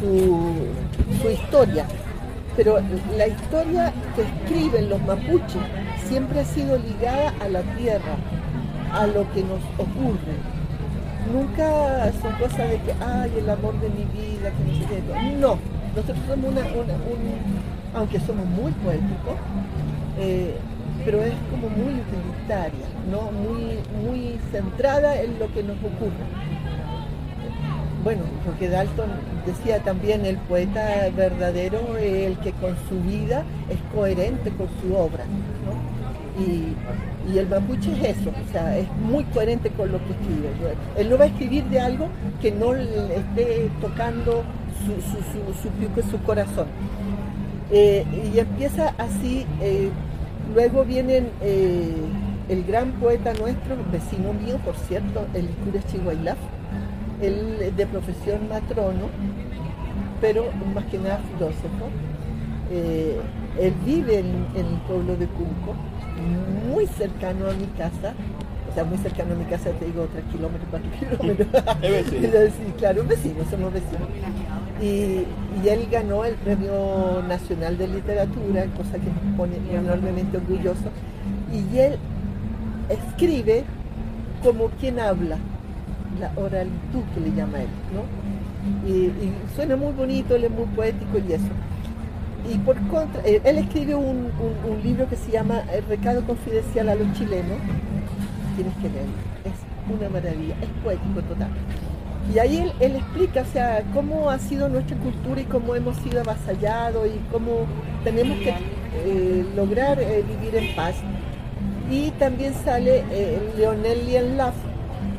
su, historia. Pero la historia que escriben los mapuches siempre ha sido ligada a la tierra, a lo que nos ocurre. Nunca son cosas de que, ay, el amor de mi vida, que no sé. No, nosotros somos una, aunque somos muy poéticos, eh, pero es como muy utilitaria, ¿no? muy, muy centrada en lo que nos ocurre. Bueno, porque Dalton decía también, el poeta verdadero es el que con su vida es coherente con su obra. Y, el mapuche es eso, o sea, es muy coherente con lo que escribe. Él no va a escribir de algo que no le esté tocando su, su, su, su corazón. Eh, y empieza así, eh, luego vienen eh, el gran poeta nuestro, vecino mío, por cierto, el Icure Chihuahua, él de profesión matrono, pero más que nada filósofo. él vive en, el pueblo de Cunco, muy cercano a mi casa, o sea, muy cercano a mi casa, te digo, tres kilómetros, cuatro kilómetros. sí, claro, vecinos, somos vecinos. Y, él ganó el Premio Nacional de Literatura, cosa que nos pone enormemente orgulloso. Y él escribe como quien habla, la oralitud que le llama él, ¿no? Y, suena muy bonito, él es muy poético y eso. Y por contra, eh, él escribe un, libro que se llama El recado confidencial a los chilenos. Tienes que leerlo, es una maravilla, es poético total. Y ahí él, explica, o sea, cómo ha sido nuestra cultura y cómo hemos sido avasallados y cómo tenemos que eh, lograr eh, vivir en paz. Y también sale eh, Leonel Lienlaf,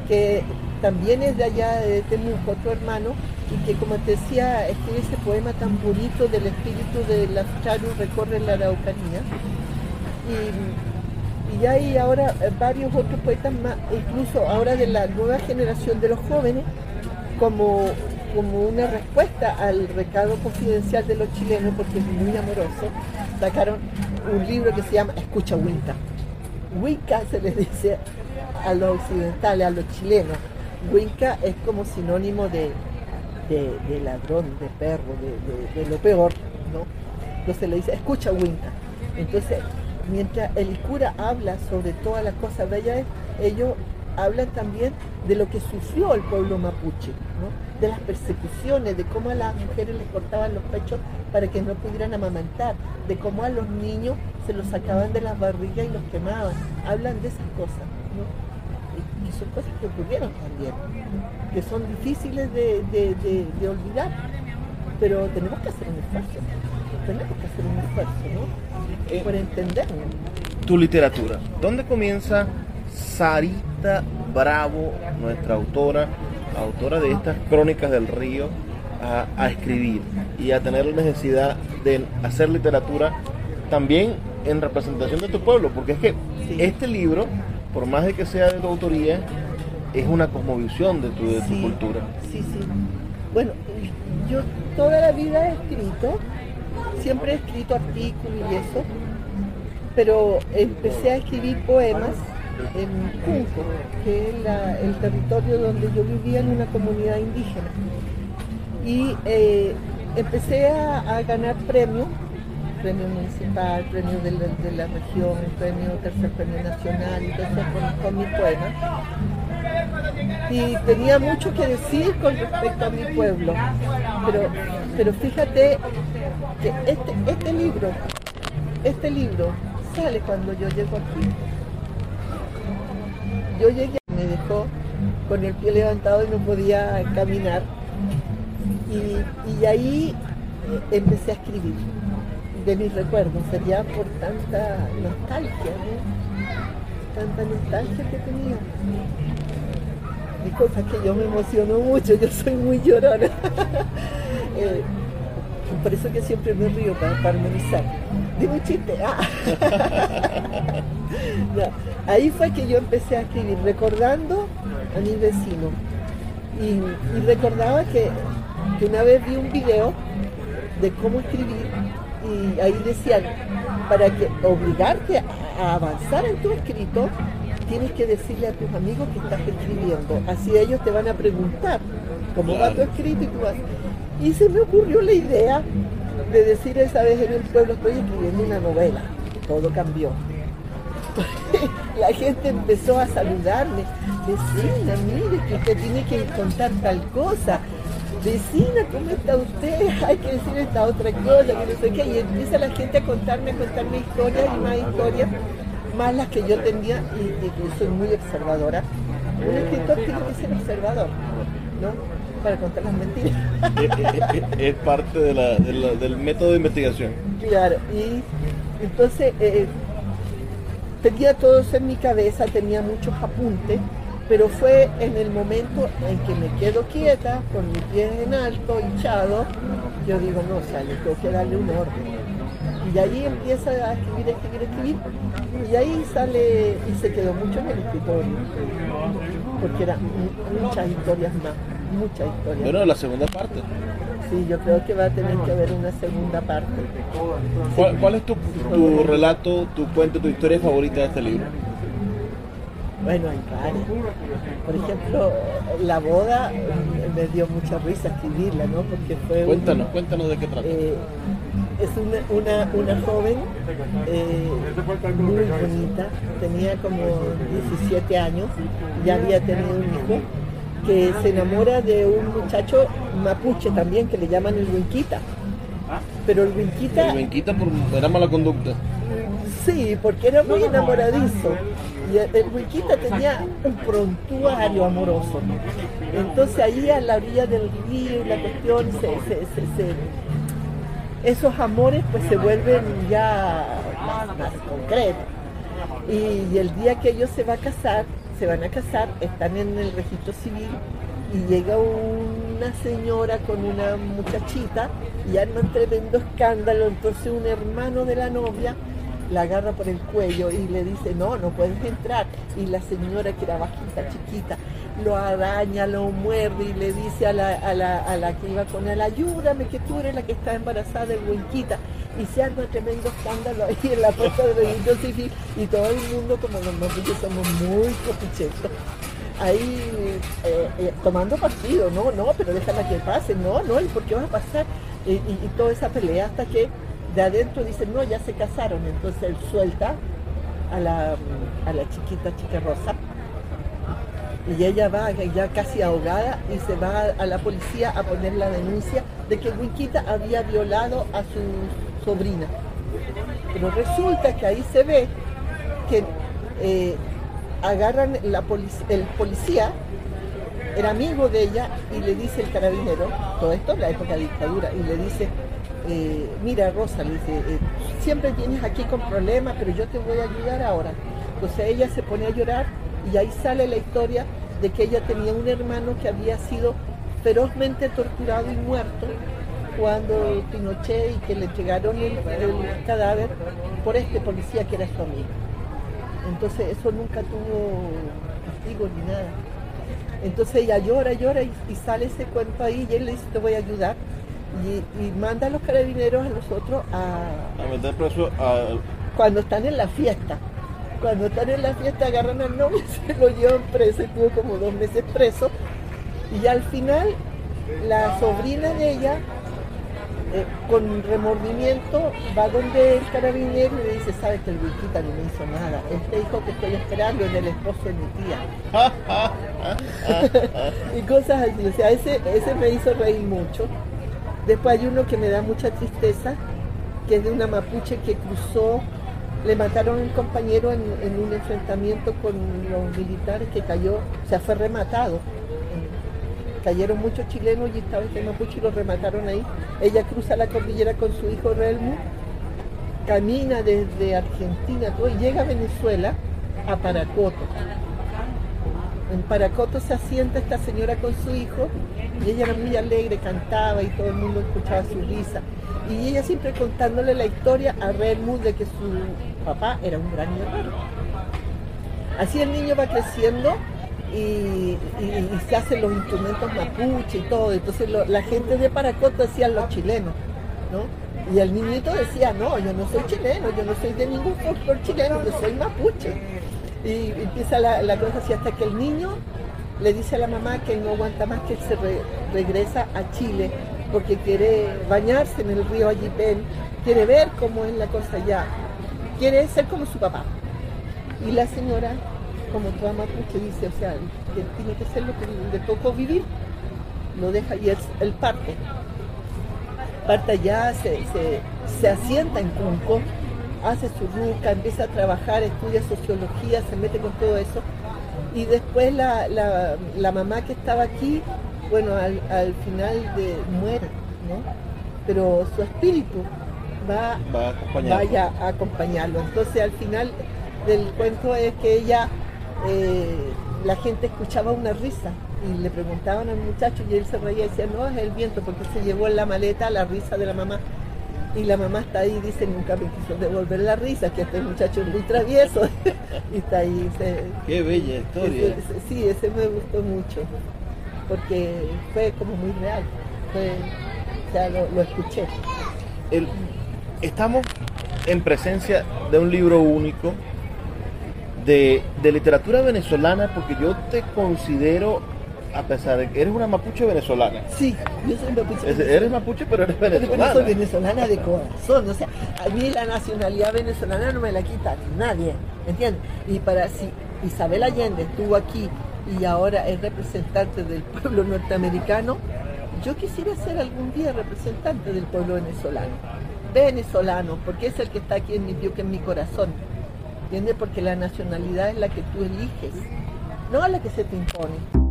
que también es de allá de Temuco, otro hermano, y que como te decía, escribe ese poema tan bonito del espíritu de la Charu recorre la Araucanía. Y, y hay ahora varios otros poetas más, incluso ahora de la nueva generación de los jóvenes, como, como una respuesta al recado confidencial de los chilenos, porque es muy amoroso, sacaron un libro que se llama Escucha Winca. Winca se les dice a los occidentales, a los chilenos. Winca es como sinónimo de, de, ladrón, de perro, de, lo peor, ¿no? Entonces le dice, escucha Winca. Entonces, mientras el cura habla sobre todas las cosas bellas, ellos hablan también de lo que sufrió el pueblo mapuche, de las persecuciones, de cómo a las mujeres les cortaban los pechos para que no pudieran amamantar, de cómo a los niños se los sacaban de las barrigas y los quemaban. Hablan de esas cosas, y, son cosas que ocurrieron también, que son difíciles de, olvidar, pero tenemos que hacer un esfuerzo. tenemos que hacer un esfuerzo, ¿no? Eh, Por entendernos. tu literatura. ¿Dónde comienza Sarita Bravo, nuestra autora, autora de estas crónicas del río, a, a escribir y a tener la necesidad de hacer literatura también en representación de tu pueblo? Porque es que Sí. este libro, por más de que sea de tu autoría, es una cosmovisión de tu, de tu Sí, cultura. Sí, sí. Bueno, yo toda la vida he escrito, siempre he escrito artículos y eso, pero empecé a escribir poemas en Junco, que es la- el territorio donde yo vivía en una comunidad indígena. Y eh, empecé a, a ganar premios, premio municipal, premio de la, de la región, premio tercer premio nacional, eso con, con mis poemas y tenía mucho que decir con respecto a mi pueblo. Pero, pero fíjate que este, este libro, este libro sale cuando yo llego aquí. Yo llegué, me dejó con el pie levantado y no podía caminar. Y, y ahí eh, empecé a escribir de mis recuerdos, sería por tanta nostalgia, ¿no? Tanta nostalgia que tenía. Disculpa que yo me emociono mucho, yo soy muy llorona. Eh, por eso que siempre me río para, para armonizar. Digo un chiste. ah. No, Ahí fue que yo empecé a escribir, recordando a mi vecino. Y, y recordaba que, que una vez vi un video de cómo escribir y ahí decían, para que obligarte a, avanzar en tu escrito, tienes que decirle a tus amigos que estás escribiendo. Así ellos te van a preguntar cómo va tu escrito y tú vas. Y se me ocurrió la idea de decir esa vez en el pueblo, estoy escribiendo una novela. Todo cambió. La gente empezó a saludarme. Vecina, mire que usted tiene que contar tal cosa. Vecina, ¿cómo está usted? Hay que decir esta otra cosa, que no sé qué. Y empieza la gente a contarme, a contarme historias y más historias, más las que yo tenía, y, y que soy muy observadora. Un escritor tiene que ser observador, ¿no? Para contar las mentiras. es, es- es parte de la- de la- del método de investigación. Claro, y entonces eh, tenía todo eso en mi cabeza, tenía muchos apuntes, pero fue en el momento en que me quedo quieta, con mis pies en alto, hinchado, yo digo, no, o sea, yo tengo que darle un orden. Y ahí empieza a escribir, escribir, escribir, y ahí sale, y se quedó mucho en el escritorio, porque eran mu- muchas historias más, muchas historias. Bueno, la segunda parte. Sí, yo creo que va a tener que haber una segunda parte. ¿Cuál, cuál es tu, tu relato, tu cuento, tu historia favorita de este libro? Bueno, hay varias. Por ejemplo, la boda eh, me dio mucha risa escribirla, ¿no? Porque fue un- Cuéntanos, cuéntanos de qué trata. eh, es una, una, una joven eh, muy bonita, tenía como 17 años, ya había tenido un hijo, que se enamora de un muchacho mapuche también, que le llaman el Huinquita. Pero el Huinquita... El Benquita por era mala conducta. Sí, porque era muy enamoradizo. Y Huiquita tenía un prontuario amoroso. Entonces ahí a la orilla del río la cuestión, se- esos amores pues se vuelven ya más, más concretos. Y, el día que ellos se van a casar, se van a casar, están en el registro civil y llega una señora con una muchachita y arman tremendo escándalo. Entonces un hermano de la novia la agarra por el cuello y le dice, no, no puedes entrar. Y la señora, que era bajita, chiquita, lo araña, lo muerde y le dice a la, a la, a la que iba con él, ayúdame que tú eres la que está embarazada de Huinquita. Y se arma tremendo escándalo ahí en la puerta del registro civil y todo el mundo, como los novillos, somos muy copuchetos. Ahí eh, eh, tomando partido, no, no, pero déjala que pase, no, no, ¿y por qué va a pasar? Y- y toda esa pelea hasta que de adentro dicen, no, ya se casaron, entonces él suelta a la, a la chiquita chica rosa y ella va ya casi ahogada y se va a la policía a poner la denuncia de que Wikita había violado a su sobrina. Pero resulta que ahí se ve que eh, agarran la el policía, era amigo de ella y le dice el carabinero, todo esto en la época de dictadura, y le dice, eh, mira Rosa, le dice, eh, siempre tienes aquí con problemas, pero yo te voy a ayudar ahora. Entonces ella se pone a llorar y ahí sale la historia de que ella tenía un hermano que había sido ferozmente torturado y muerto cuando Pinochet y que le entregaron el, cadáver por este policía que era su amigo. Entonces eso nunca tuvo castigo ni nada. Entonces ella llora, llora y, sale ese cuento ahí y él le dice, te voy a ayudar. Y, manda a los carabineros a nosotros a... A meter preso a... Cuando están en la fiesta. Cuando están en la fiesta agarran al novio y se lo llevan preso, estuvo como dos meses preso. Y al final la sobrina de ella eh, con remordimiento va donde el carabinero y le dice, sabes que el Wilquita no me hizo nada, este hijo que estoy esperando es el esposo de mi tía. y cosas así, o sea, ese, ese me hizo reír mucho. Después hay uno que me da mucha tristeza, que es de una mapuche que cruzó, le mataron un compañero en, un enfrentamiento con los militares que cayó, o sea, fue rematado cayeron muchos chilenos y estaba este mapuche y lo remataron ahí. Ella cruza la cordillera con su hijo Relmu, camina desde Argentina todo, y llega a Venezuela, a Paracoto. En Paracoto se asienta esta señora con su hijo y ella era muy alegre, cantaba y todo el mundo escuchaba su risa. Y ella siempre contándole la historia a Relmu de que su papá era un gran guerrero. Así el niño va creciendo y, se hacen los instrumentos mapuche y todo. Entonces la gente de Paracoto decían los chilenos, ¿no? Y el niñito decía, no, yo no soy chileno, yo no soy de ningún folclore chileno, yo soy mapuche. Y empieza la, cosa así hasta que el niño le dice a la mamá que no aguanta más que él se regresa a Chile porque quiere bañarse en el río Ayipén, quiere ver cómo es la cosa allá, quiere ser como su papá. Y la señora como toda mapuche dice, o sea, que tiene que ser lo que le tocó vivir, lo deja y él, parte. Parte allá, se, asienta en Cunco, hace su ruca, empieza a trabajar, estudia sociología, se mete con todo eso. Y después la, mamá que estaba aquí, bueno, al, final de, muere, ¿no? Pero su espíritu va, vaya a acompañarlo. Entonces al final del cuento es que ella eh, la gente escuchaba una risa y le preguntaban al muchacho y él se reía y decía, no, es el viento porque se llevó en la maleta la risa de la mamá. Y la mamá está ahí dice, nunca me quiso devolver la risa, que este muchacho es muy travieso. y está ahí. Qué bella historia. sí, ese me gustó mucho, porque fue como muy real. o sea, lo, escuché. estamos en presencia de un libro único de, literatura venezolana, porque yo te considero, a pesar de que eres una mapuche venezolana. Sí, yo soy mapuche. Eres mapuche, pero eres venezolana. Pero soy venezolana de corazón. O sea, a mí la nacionalidad venezolana no me la quita nadie, ¿entiendes? Y para si Isabel Allende estuvo aquí y ahora es representante del pueblo norteamericano, yo quisiera ser algún día representante del pueblo venezolano. Venezolano, porque es el que está aquí en mi que en mi corazón ¿entiendes? Porque la nacionalidad es la que tú eliges, no la que se te impone.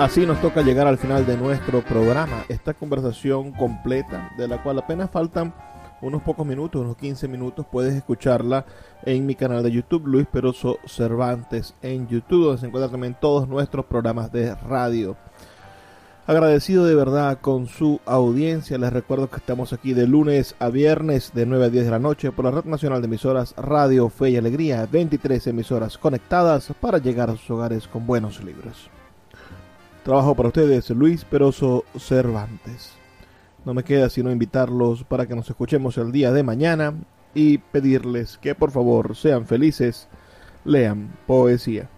Así nos toca llegar al final de nuestro programa, esta conversación completa, de la cual apenas faltan unos pocos minutos, unos 15 minutos, puedes escucharla en mi canal de YouTube, Luis Peroso Cervantes en YouTube, donde se encuentran también todos nuestros programas de radio. Agradecido de verdad con su audiencia. Les recuerdo que estamos aquí de lunes a viernes de 9 a 10 de la noche por la Red Nacional de Emisoras Radio Fe y Alegría. 23 emisoras conectadas para llegar a sus hogares con buenos libros. Trabajo para ustedes Luis Peroso Cervantes. No me queda sino invitarlos para que nos escuchemos el día de mañana y pedirles que por favor sean felices, lean poesía.